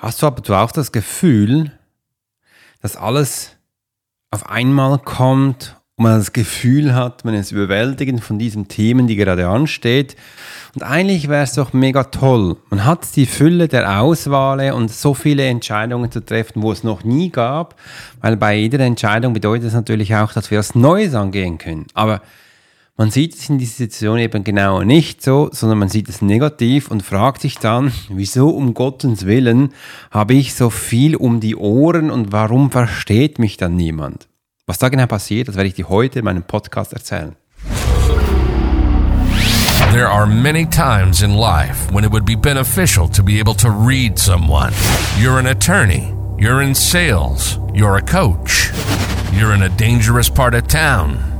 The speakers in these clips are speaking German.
Hast du aber auch das Gefühl, dass alles auf einmal kommt und man das Gefühl hat, man ist überwältigend von diesen Themen, die gerade ansteht. Und eigentlich wäre es doch mega toll. Man hat die Fülle der Auswahl und so viele Entscheidungen zu treffen, wo es noch nie gab, weil bei jeder Entscheidung bedeutet es natürlich auch, dass wir was Neues angehen können. Aber man sieht es in dieser Situation eben genau nicht so, sondern man sieht es negativ und fragt sich dann, wieso um Gottes Willen habe ich so viel um die Ohren und warum versteht mich dann niemand? Was da genau passiert, das werde ich dir heute in meinem Podcast erzählen. There are many times in life when it would be beneficial to be able to read someone. You're an attorney, you're in sales, you're a coach, you're in a dangerous part of town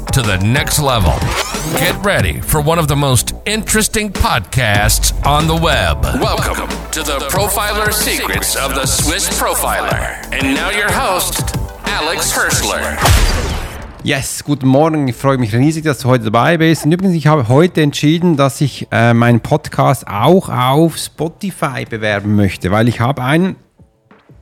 to the next level. Get ready for one of the most interesting podcasts on the web. Welcome to the Profiler Secrets of the Swiss Profiler. And now your host, Alex Hirschler. Yes, guten Morgen. Ich freue mich riesig, dass du heute dabei bist. Und übrigens, ich habe heute entschieden, dass ich äh, meinen Podcast auch auf Spotify bewerben möchte, weil ich habe einen,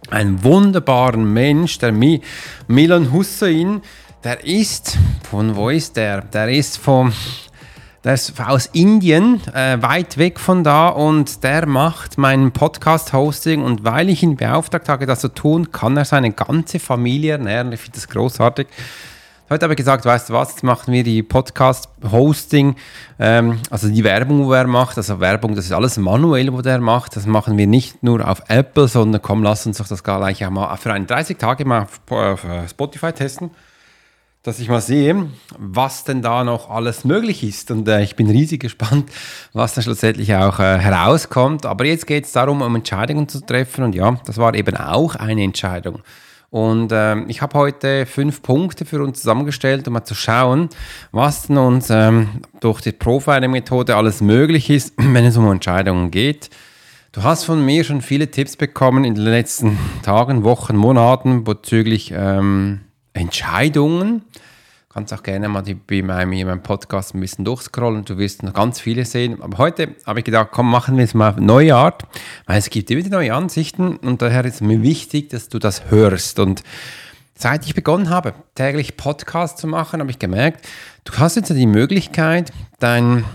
einen wunderbaren Mensch, der Mi Milan Hussein, der ist, von wo ist der? Der ist vom, der ist aus Indien, äh, weit weg von da und der macht meinen Podcast-Hosting und weil ich ihn beauftragt habe, das zu tun, kann er seine ganze Familie ernähren. Ich finde das großartig. Heute habe ich gesagt, weißt du was, jetzt machen wir die Podcast-Hosting, ähm, also die Werbung, wo er macht, also Werbung, das ist alles manuell, wo der macht, das machen wir nicht nur auf Apple, sondern komm, lass uns doch das gleich auch mal für einen 30 Tage mal auf äh, Spotify testen dass ich mal sehe, was denn da noch alles möglich ist. Und äh, ich bin riesig gespannt, was dann schlussendlich auch äh, herauskommt. Aber jetzt geht es darum, um Entscheidungen zu treffen. Und ja, das war eben auch eine Entscheidung. Und äh, ich habe heute fünf Punkte für uns zusammengestellt, um mal zu schauen, was denn uns ähm, durch die Profiling-Methode alles möglich ist, wenn es um Entscheidungen geht. Du hast von mir schon viele Tipps bekommen in den letzten Tagen, Wochen, Monaten bezüglich ähm, Entscheidungen. Du kannst auch gerne mal die, bei meinem, meinem Podcast ein bisschen durchscrollen. Du wirst noch ganz viele sehen. Aber heute habe ich gedacht, komm, machen wir es mal neue Art, weil es gibt immer neue Ansichten und daher ist mir wichtig, dass du das hörst. Und seit ich begonnen habe, täglich Podcast zu machen, habe ich gemerkt, du hast jetzt die Möglichkeit, dein,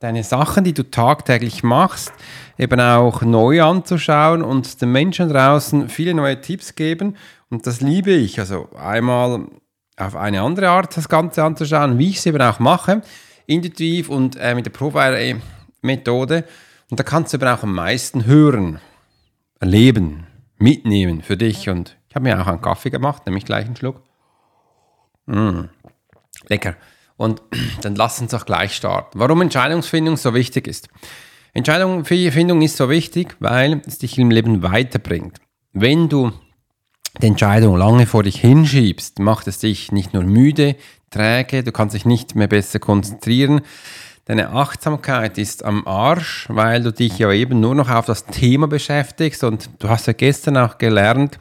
deine Sachen, die du tagtäglich machst, eben auch neu anzuschauen und den Menschen draußen viele neue Tipps geben und das liebe ich. Also einmal auf eine andere Art das Ganze anzuschauen, wie ich es eben auch mache, intuitiv und äh, mit der Profiler-Methode. Und da kannst du eben auch am meisten hören, erleben, mitnehmen für dich. Und ich habe mir auch einen Kaffee gemacht, nämlich gleich einen Schluck. Mmh, lecker. Und dann lass uns auch gleich starten. Warum Entscheidungsfindung so wichtig ist. Entscheidungsfindung ist so wichtig, weil es dich im Leben weiterbringt. Wenn du die Entscheidung lange vor dich hinschiebst, macht es dich nicht nur müde, träge, du kannst dich nicht mehr besser konzentrieren. Deine Achtsamkeit ist am Arsch, weil du dich ja eben nur noch auf das Thema beschäftigst und du hast ja gestern auch gelernt,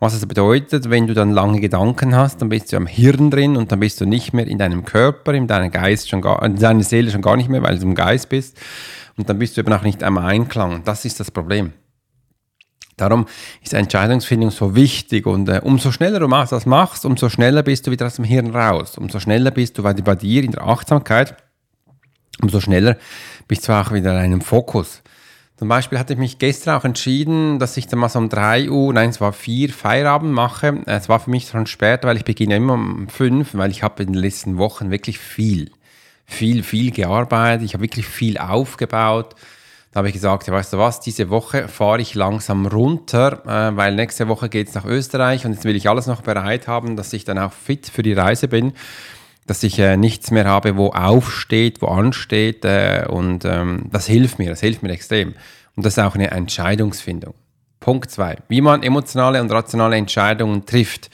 was es bedeutet, wenn du dann lange Gedanken hast, dann bist du am Hirn drin und dann bist du nicht mehr in deinem Körper, in deinem Geist schon gar, in deiner Seele schon gar nicht mehr, weil du im Geist bist und dann bist du eben auch nicht am Einklang. Das ist das Problem. Darum ist Entscheidungsfindung so wichtig und äh, umso schneller du das machst, umso schneller bist du wieder aus dem Hirn raus. Umso schneller bist du bei, dir in der Achtsamkeit, umso schneller bist du auch wieder in einem Fokus. Zum Beispiel hatte ich mich gestern auch entschieden, dass ich dann mal so um 3 Uhr, nein, es war 4 Feierabend mache. Es war für mich schon spät, weil ich beginne immer um 5, weil ich habe in den letzten Wochen wirklich viel, viel, viel gearbeitet. Ich habe wirklich viel aufgebaut. Da habe ich gesagt, ja, weißt du was, diese Woche fahre ich langsam runter, äh, weil nächste Woche geht es nach Österreich und jetzt will ich alles noch bereit haben, dass ich dann auch fit für die Reise bin, dass ich äh, nichts mehr habe, wo aufsteht, wo ansteht äh, und ähm, das hilft mir, das hilft mir extrem. Und das ist auch eine Entscheidungsfindung. Punkt zwei: Wie man emotionale und rationale Entscheidungen trifft.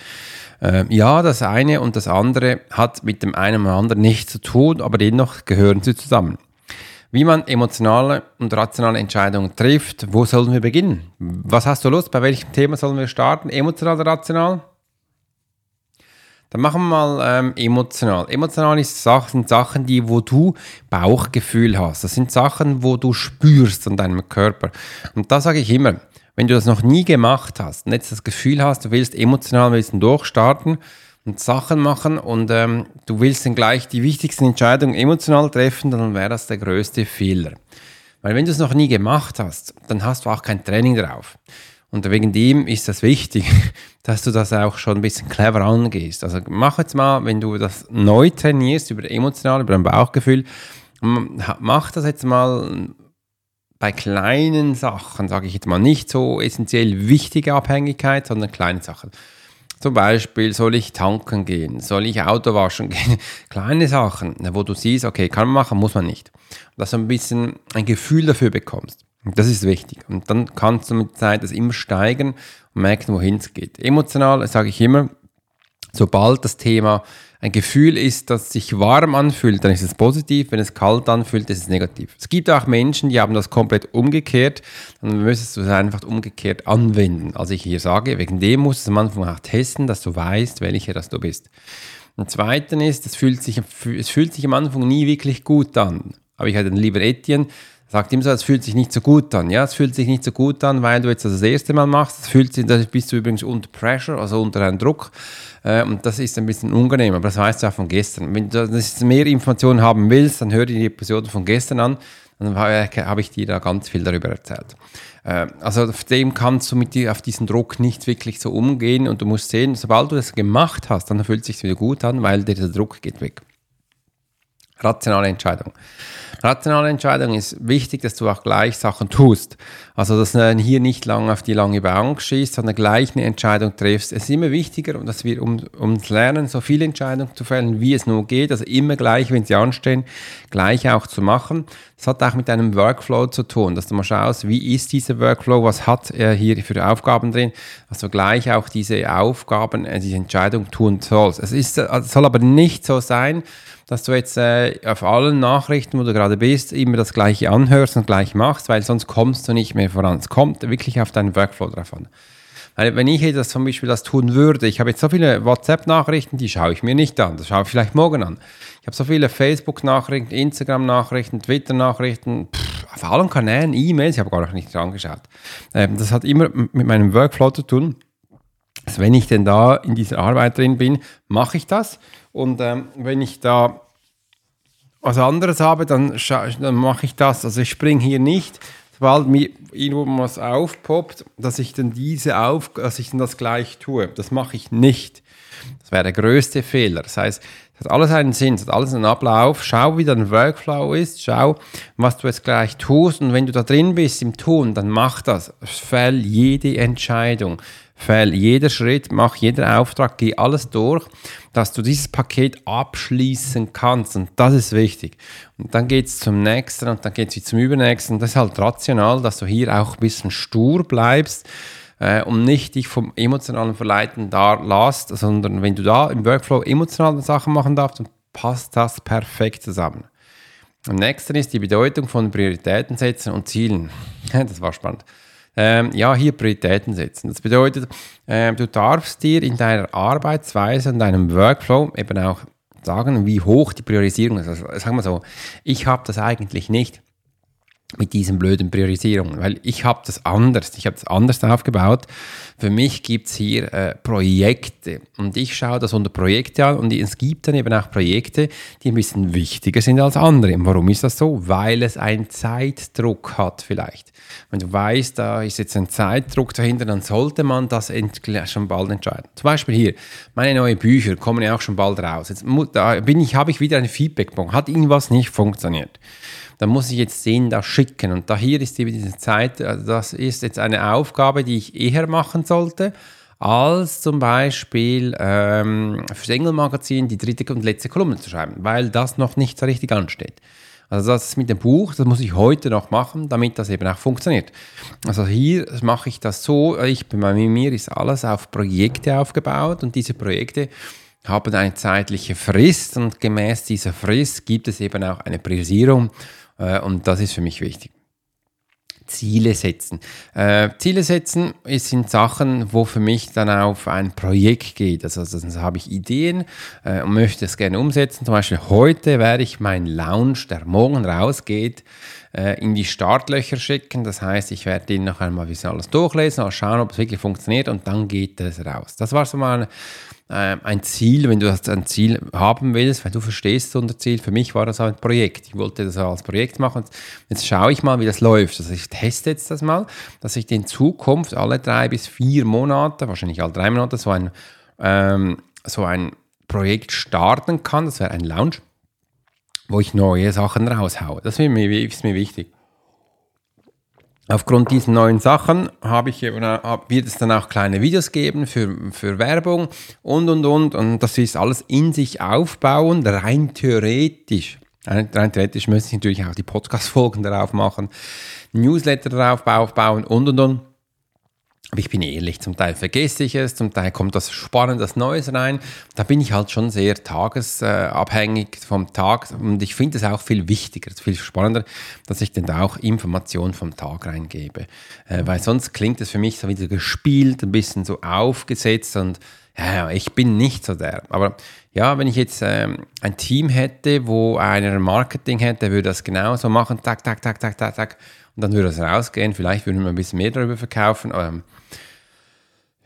Äh, ja, das eine und das andere hat mit dem einen oder anderen nichts zu tun, aber dennoch gehören sie zusammen. Wie man emotionale und rationale Entscheidungen trifft, wo sollen wir beginnen? Was hast du Lust? Bei welchem Thema sollen wir starten? Emotional oder rational? Dann machen wir mal ähm, emotional. Emotional ist sind Sachen, die, wo du Bauchgefühl hast. Das sind Sachen, wo du spürst an deinem Körper. Und da sage ich immer, wenn du das noch nie gemacht hast und jetzt das Gefühl hast, du willst emotional willst durchstarten und Sachen machen und ähm, du willst dann gleich die wichtigsten Entscheidungen emotional treffen, dann wäre das der größte Fehler. Weil wenn du es noch nie gemacht hast, dann hast du auch kein Training drauf. Und wegen dem ist das wichtig, dass du das auch schon ein bisschen clever angehst. Also mach jetzt mal, wenn du das neu trainierst über emotional, über dein Bauchgefühl, mach das jetzt mal bei kleinen Sachen, sage ich jetzt mal, nicht so essentiell wichtige Abhängigkeit, sondern kleine Sachen. Zum Beispiel, soll ich tanken gehen? Soll ich Auto waschen gehen? Kleine Sachen, wo du siehst, okay, kann man machen, muss man nicht. Dass du ein bisschen ein Gefühl dafür bekommst. Das ist wichtig. Und dann kannst du mit der Zeit das immer steigern und merken, wohin es geht. Emotional sage ich immer, sobald das Thema ein Gefühl ist, das sich warm anfühlt, dann ist es positiv. Wenn es kalt anfühlt, ist es negativ. Es gibt auch Menschen, die haben das komplett umgekehrt. Dann müsstest du es einfach umgekehrt anwenden. Also ich hier sage, wegen dem musst du es am Anfang auch testen, dass du weißt, welcher das du bist. Und zweitens ist, es fühlt, sich, es fühlt sich am Anfang nie wirklich gut an. Aber ich hatte den lieber Etienne, sagt ihm so, es fühlt sich nicht so gut an. Ja, es fühlt sich nicht so gut an, weil du jetzt das, das erste Mal machst. Es fühlt sich, da bist du übrigens unter Pressure, also unter einem Druck. Äh, und das ist ein bisschen unangenehm, aber das weißt du auch von gestern. Wenn du mehr Informationen haben willst, dann hör dir die Episode von gestern an. Dann habe ich dir da ganz viel darüber erzählt. Äh, also auf dem kannst du mit dir auf diesen Druck nicht wirklich so umgehen und du musst sehen, sobald du das gemacht hast, dann fühlt es sich wieder gut an, weil dieser Druck geht weg. Rationale Entscheidung. Rationale Entscheidung ist wichtig, dass du auch gleich Sachen tust. Also, dass du hier nicht lang auf die lange Bank schießt, sondern gleich eine Entscheidung triffst. Es ist immer wichtiger, dass wir ums Lernen so viele Entscheidungen zu fällen, wie es nur geht. Also immer gleich, wenn sie anstehen, gleich auch zu machen. Das hat auch mit deinem Workflow zu tun, dass du mal schaust, wie ist dieser Workflow, was hat er hier für Aufgaben drin, dass du gleich auch diese Aufgaben, äh, diese Entscheidung tun sollst. Es ist, es soll aber nicht so sein, dass du jetzt äh, auf allen Nachrichten, wo du gerade bist, immer das Gleiche anhörst und gleich machst, weil sonst kommst du nicht mehr voran. Es kommt wirklich auf deinen Workflow drauf an. Weil wenn ich jetzt zum Beispiel das tun würde, ich habe jetzt so viele WhatsApp-Nachrichten, die schaue ich mir nicht an, das schaue ich vielleicht morgen an. Ich habe so viele Facebook-Nachrichten, Instagram-Nachrichten, Twitter-Nachrichten, auf allen Kanälen, E-Mails, ich habe gar noch nicht angeschaut. Ähm, das hat immer mit meinem Workflow zu tun. Also wenn ich denn da in dieser Arbeit drin bin, mache ich das. Und ähm, wenn ich da was anderes habe, dann, dann mache ich das. Also ich springe hier nicht, sobald mir irgendwo was aufpoppt, dass ich dann diese auf, dass ich dann das gleich tue. Das mache ich nicht. Das wäre der größte Fehler. Das heißt, es hat alles einen Sinn, es hat alles einen Ablauf. Schau, wie dein Workflow ist, schau, was du jetzt gleich tust. Und wenn du da drin bist im Tun, dann mach das. Fäll jede Entscheidung. Fäll jeder Schritt, mach jeder Auftrag, geh alles durch, dass du dieses Paket abschließen kannst. Und das ist wichtig. Und dann geht es zum nächsten und dann geht es zum übernächsten. Das ist halt rational, dass du hier auch ein bisschen stur bleibst äh, und nicht dich vom emotionalen Verleiten da lässt, sondern wenn du da im Workflow emotionale Sachen machen darfst, dann passt das perfekt zusammen. Am nächsten ist die Bedeutung von Prioritäten setzen und Zielen. das war spannend ähm, ja, hier Prioritäten setzen. Das bedeutet, äh, du darfst dir in deiner Arbeitsweise und deinem Workflow eben auch sagen, wie hoch die Priorisierung ist. Also, sagen wir so, ich habe das eigentlich nicht mit diesen blöden Priorisierungen, weil ich habe das anders, ich habe das anders aufgebaut. Für mich gibt es hier äh, Projekte und ich schaue das unter Projekte an und es gibt dann eben auch Projekte, die ein bisschen wichtiger sind als andere. Und warum ist das so? Weil es einen Zeitdruck hat vielleicht. Wenn du weißt, da ist jetzt ein Zeitdruck dahinter, dann sollte man das schon bald entscheiden. Zum Beispiel hier, meine neuen Bücher kommen ja auch schon bald raus. Jetzt bin ich, habe ich wieder eine Feedbackpunkt. Hat irgendwas nicht funktioniert? Dann muss ich jetzt den da schicken. Und da hier ist eben diese Zeit, also das ist jetzt eine Aufgabe, die ich eher machen sollte, als zum Beispiel ähm, fürs Engelmagazin die dritte und letzte Kolumne zu schreiben, weil das noch nicht so richtig ansteht. Also das mit dem Buch, das muss ich heute noch machen, damit das eben auch funktioniert. Also hier mache ich das so, ich, bei mir ist alles auf Projekte aufgebaut und diese Projekte haben eine zeitliche Frist und gemäß dieser Frist gibt es eben auch eine Priorisierung und das ist für mich wichtig. Ziele setzen. Äh, Ziele setzen sind Sachen, wo für mich dann auf ein Projekt geht. Also, also habe ich Ideen äh, und möchte es gerne umsetzen. Zum Beispiel heute werde ich meinen Lounge, der morgen rausgeht, äh, in die Startlöcher schicken. Das heißt, ich werde den noch einmal ein bisschen alles durchlesen, mal schauen, ob es wirklich funktioniert und dann geht es raus. Das war so mal äh, ein Ziel, wenn du ein Ziel haben willst, weil du verstehst so ein Ziel. Für mich war das ein Projekt. Ich wollte das als Projekt machen. Jetzt schaue ich mal, wie das läuft. Also ich teste jetzt das mal, dass ich in Zukunft alle drei bis vier Monate, wahrscheinlich alle drei Monate, so ein, ähm, so ein Projekt starten kann. Das wäre ein Lounge, wo ich neue Sachen raushaue. Das ist mir, ist mir wichtig. Aufgrund dieser neuen Sachen habe ich eben, wird es dann auch kleine Videos geben für, für Werbung und und und. Und das ist alles in sich aufbauen, rein theoretisch. Rein theoretisch müsste ich natürlich auch die Podcast-Folgen darauf machen, Newsletter darauf aufbauen und und und. Aber ich bin ehrlich, zum Teil vergesse ich es, zum Teil kommt das Spannendes Neues rein. Da bin ich halt schon sehr tagesabhängig vom Tag und ich finde es auch viel wichtiger, viel spannender, dass ich dann auch Informationen vom Tag reingebe. Äh, weil sonst klingt es für mich so wieder gespielt, ein bisschen so aufgesetzt und ja, ich bin nicht so der. Aber ja, wenn ich jetzt ähm, ein Team hätte, wo einer Marketing hätte, würde das genauso machen, tak, tak, tak, tak, tak, tak. Und dann würde das rausgehen. Vielleicht würden wir ein bisschen mehr darüber verkaufen. Ähm,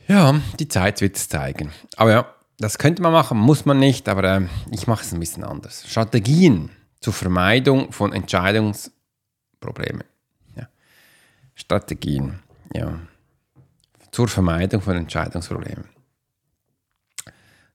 ja, die Zeit wird es zeigen. Aber ja, das könnte man machen, muss man nicht, aber äh, ich mache es ein bisschen anders. Strategien zur Vermeidung von Entscheidungsproblemen. Ja. Strategien, ja. Zur Vermeidung von Entscheidungsproblemen.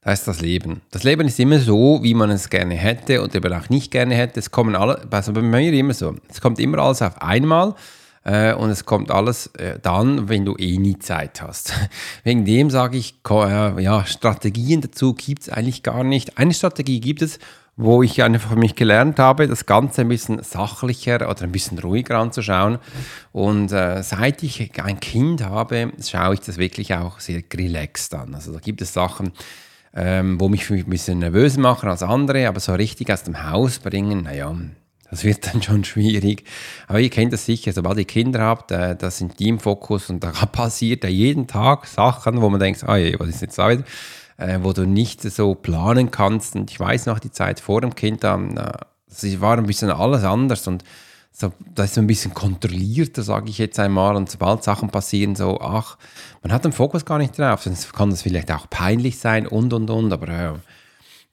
Das ist das Leben. Das Leben ist immer so, wie man es gerne hätte und eben auch nicht gerne hätte. Es kommen alle, also bei mir immer so. Es kommt immer alles auf einmal äh, und es kommt alles äh, dann, wenn du eh nie Zeit hast. Wegen dem sage ich, äh, ja, Strategien dazu gibt es eigentlich gar nicht. Eine Strategie gibt es, wo ich einfach mich gelernt habe, das Ganze ein bisschen sachlicher oder ein bisschen ruhiger anzuschauen. Und äh, seit ich ein Kind habe, schaue ich das wirklich auch sehr relaxed an. Also da gibt es Sachen, ähm, wo mich ein bisschen nervöser machen als andere, aber so richtig aus dem Haus bringen, naja, das wird dann schon schwierig. Aber ihr kennt das sicher, sobald ihr Kinder habt, äh, das sind die im Fokus und da passiert ja jeden Tag Sachen, wo man denkt, ah, was ist jetzt da wieder? Äh, wo du nicht so planen kannst. Und ich weiß noch die Zeit vor dem Kind, da äh, war ein bisschen alles anders und so, das ist so ein bisschen kontrollierter, sage ich jetzt einmal. Und sobald Sachen passieren, so, ach, man hat den Fokus gar nicht drauf. Sonst kann das vielleicht auch peinlich sein und und und. Aber äh,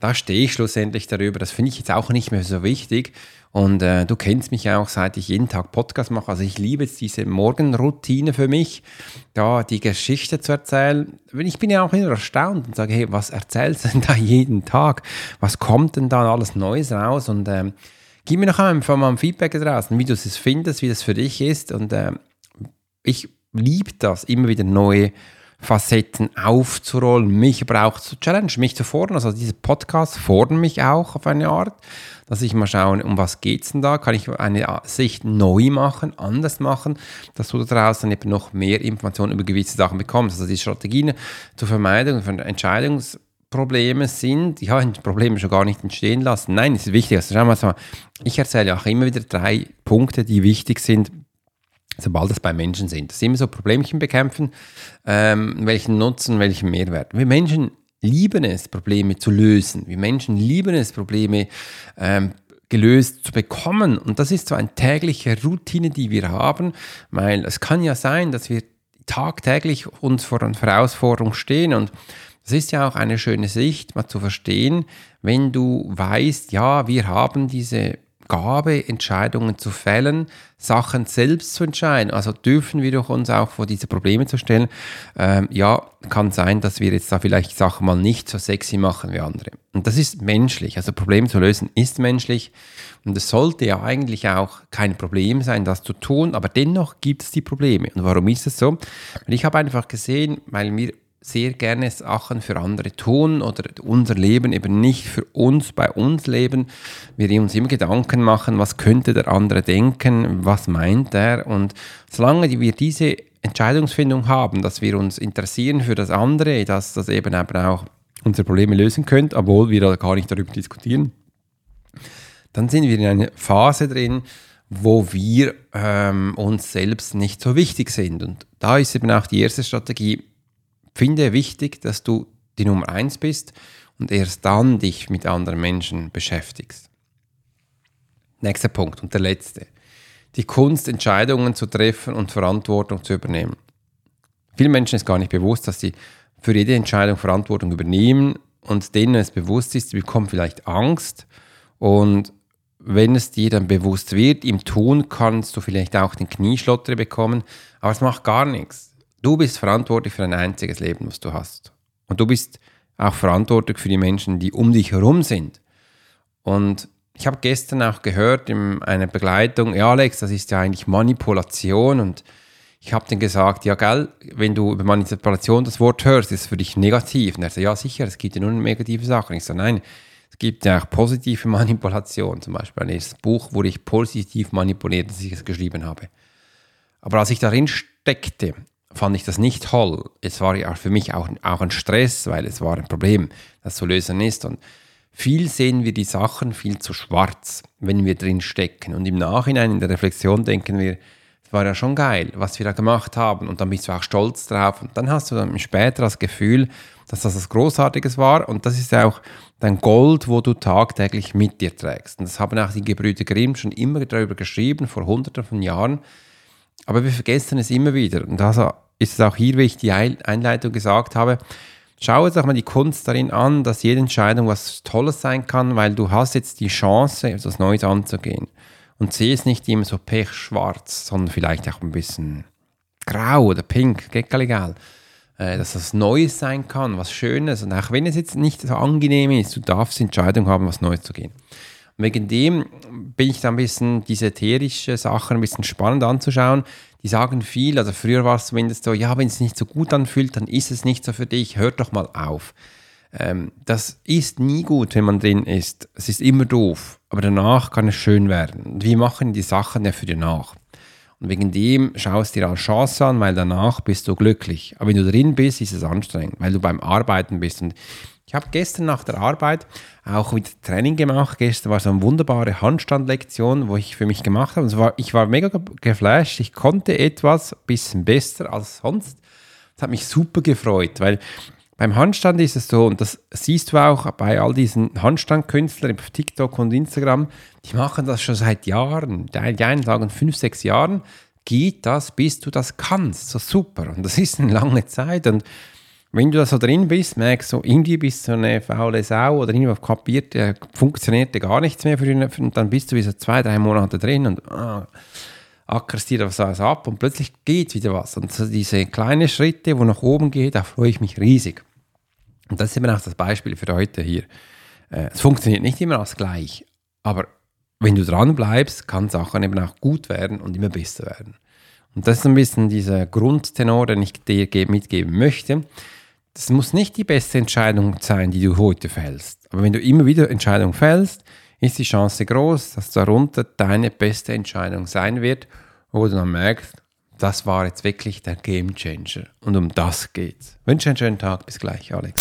da stehe ich schlussendlich darüber. Das finde ich jetzt auch nicht mehr so wichtig. Und äh, du kennst mich ja auch, seit ich jeden Tag Podcast mache. Also ich liebe jetzt diese Morgenroutine für mich, da die Geschichte zu erzählen. Ich bin ja auch immer erstaunt und sage, hey, was erzählst du denn da jeden Tag? Was kommt denn da alles Neues raus? Und ähm, gib mir noch einfach mal ein Feedback draußen, wie du es findest, wie das für dich ist. Und ähm, ich liebe das, immer wieder neue Facetten aufzurollen, mich aber auch zu challenge, mich zu fordern. Also diese Podcasts fordern mich auch auf eine Art, dass ich mal schaue, um was es denn da? Kann ich eine Sicht neu machen, anders machen, dass du daraus dann eben noch mehr Informationen über gewisse Sachen bekommst. Also die Strategien zur Vermeidung von Entscheidungsproblemen sind, ja, Probleme schon gar nicht entstehen lassen. Nein, es ist wichtig. Also schau mal, ich erzähle auch immer wieder drei Punkte, die wichtig sind sobald es bei Menschen sind. Das ist immer so Problemchen bekämpfen, ähm, welchen Nutzen, welchen Mehrwert. Wir Menschen lieben es, Probleme zu lösen. Wir Menschen lieben es, Probleme ähm, gelöst zu bekommen. Und das ist so eine tägliche Routine, die wir haben, weil es kann ja sein, dass wir tagtäglich uns vor einer Herausforderung stehen und das ist ja auch eine schöne Sicht, mal zu verstehen, wenn du weißt, ja, wir haben diese Gabe, Entscheidungen zu fällen, Sachen selbst zu entscheiden. Also dürfen wir doch uns auch vor diese Probleme zu stellen. Ähm, ja, kann sein, dass wir jetzt da vielleicht Sachen mal nicht so sexy machen wie andere. Und das ist menschlich. Also Probleme zu lösen ist menschlich. Und es sollte ja eigentlich auch kein Problem sein, das zu tun, aber dennoch gibt es die Probleme. Und warum ist es so? Ich habe einfach gesehen, weil wir sehr gerne Sachen für andere tun oder unser Leben eben nicht für uns bei uns leben. Wir uns immer Gedanken machen, was könnte der andere denken, was meint er. Und solange wir diese Entscheidungsfindung haben, dass wir uns interessieren für das andere, dass das eben auch unsere Probleme lösen könnte, obwohl wir da gar nicht darüber diskutieren, dann sind wir in einer Phase drin, wo wir ähm, uns selbst nicht so wichtig sind. Und da ist eben auch die erste Strategie, finde wichtig, dass du die Nummer eins bist und erst dann dich mit anderen Menschen beschäftigst. Nächster Punkt und der letzte. Die Kunst, Entscheidungen zu treffen und Verantwortung zu übernehmen. Vielen Menschen ist gar nicht bewusst, dass sie für jede Entscheidung Verantwortung übernehmen und denen es bewusst ist, sie bekommen vielleicht Angst und wenn es dir dann bewusst wird, im Tun kannst du vielleicht auch den Knieschlotter bekommen, aber es macht gar nichts. Du bist verantwortlich für ein einziges Leben, was du hast. Und du bist auch verantwortlich für die Menschen, die um dich herum sind. Und ich habe gestern auch gehört in einer Begleitung, ja Alex, das ist ja eigentlich Manipulation und ich habe dann gesagt, ja gell, wenn du über Manipulation das Wort hörst, ist es für dich negativ. Und er sagt, ja sicher, es gibt ja nur negative Sachen. Ich sage, nein, es gibt ja auch positive Manipulation. Zum Beispiel ein Buch, wo ich positiv manipuliert, dass ich es geschrieben habe. Aber als ich darin steckte fand ich das nicht toll. Es war ja für mich auch, auch ein Stress, weil es war ein Problem, das zu lösen ist. Und viel sehen wir die Sachen viel zu schwarz, wenn wir drin stecken. Und im Nachhinein in der Reflexion denken wir, es war ja schon geil, was wir da gemacht haben. Und dann bist du auch stolz drauf. Und dann hast du dann später das Gefühl, dass das was Großartiges war. Und das ist auch dein Gold, wo du tagtäglich mit dir trägst. Und das haben auch die Gebrüder Grimm schon immer darüber geschrieben, vor hunderten von Jahren aber wir vergessen es immer wieder. Und also ist es auch hier, wie ich die Einleitung gesagt habe, schau jetzt auch mal die Kunst darin an, dass jede Entscheidung was Tolles sein kann, weil du hast jetzt die Chance, etwas Neues anzugehen. Und sehe es nicht immer so pechschwarz, sondern vielleicht auch ein bisschen grau oder pink, geht egal. Äh, dass das Neues sein kann, was Schönes. Und auch wenn es jetzt nicht so angenehm ist, du darfst die Entscheidung haben, was Neues zu gehen. Wegen dem bin ich da ein bisschen diese ätherische Sachen ein bisschen spannend anzuschauen. Die sagen viel, also früher war es zumindest so, ja, wenn es nicht so gut anfühlt, dann ist es nicht so für dich, hört doch mal auf. Ähm, das ist nie gut, wenn man drin ist. Es ist immer doof, aber danach kann es schön werden. Und wir machen die Sachen ja für danach. Und wegen dem schaust du dir als Chance an, weil danach bist du glücklich. Aber wenn du drin bist, ist es anstrengend, weil du beim Arbeiten bist. Und ich habe gestern nach der Arbeit auch wieder Training gemacht. Gestern war so eine wunderbare Handstandlektion, wo ich für mich gemacht habe. Und war, ich war mega geflasht. Ich konnte etwas ein bisschen besser als sonst. Das hat mich super gefreut, weil beim Handstand ist es so, und das siehst du auch bei all diesen Handstandkünstlern auf TikTok und Instagram, die machen das schon seit Jahren. Die einen sagen fünf, sechs Jahren geht das, bis du das kannst. So super. Und das ist eine lange Zeit. Und wenn du da so drin bist, merkst du, irgendwie bist du eine faule Sau oder irgendwie kapiert, äh, funktioniert gar nichts mehr für ihn und dann bist du wie so zwei, drei Monate drin und ah, ackerst dir was ab und plötzlich geht wieder was. Und so diese kleinen Schritte, wo nach oben geht, da freue ich mich riesig. Und das ist eben auch das Beispiel für heute hier. Äh, es funktioniert nicht immer als gleich, aber wenn du dran bleibst, kann Sachen eben auch gut werden und immer besser werden. Und das ist ein bisschen dieser Grundtenor, den ich dir mitgeben möchte. Das muss nicht die beste Entscheidung sein, die du heute fällst. Aber wenn du immer wieder Entscheidungen fällst, ist die Chance groß, dass darunter deine beste Entscheidung sein wird, wo du dann merkst, das war jetzt wirklich der Game Changer. Und um das geht's. Wünsche einen schönen Tag. Bis gleich, Alex.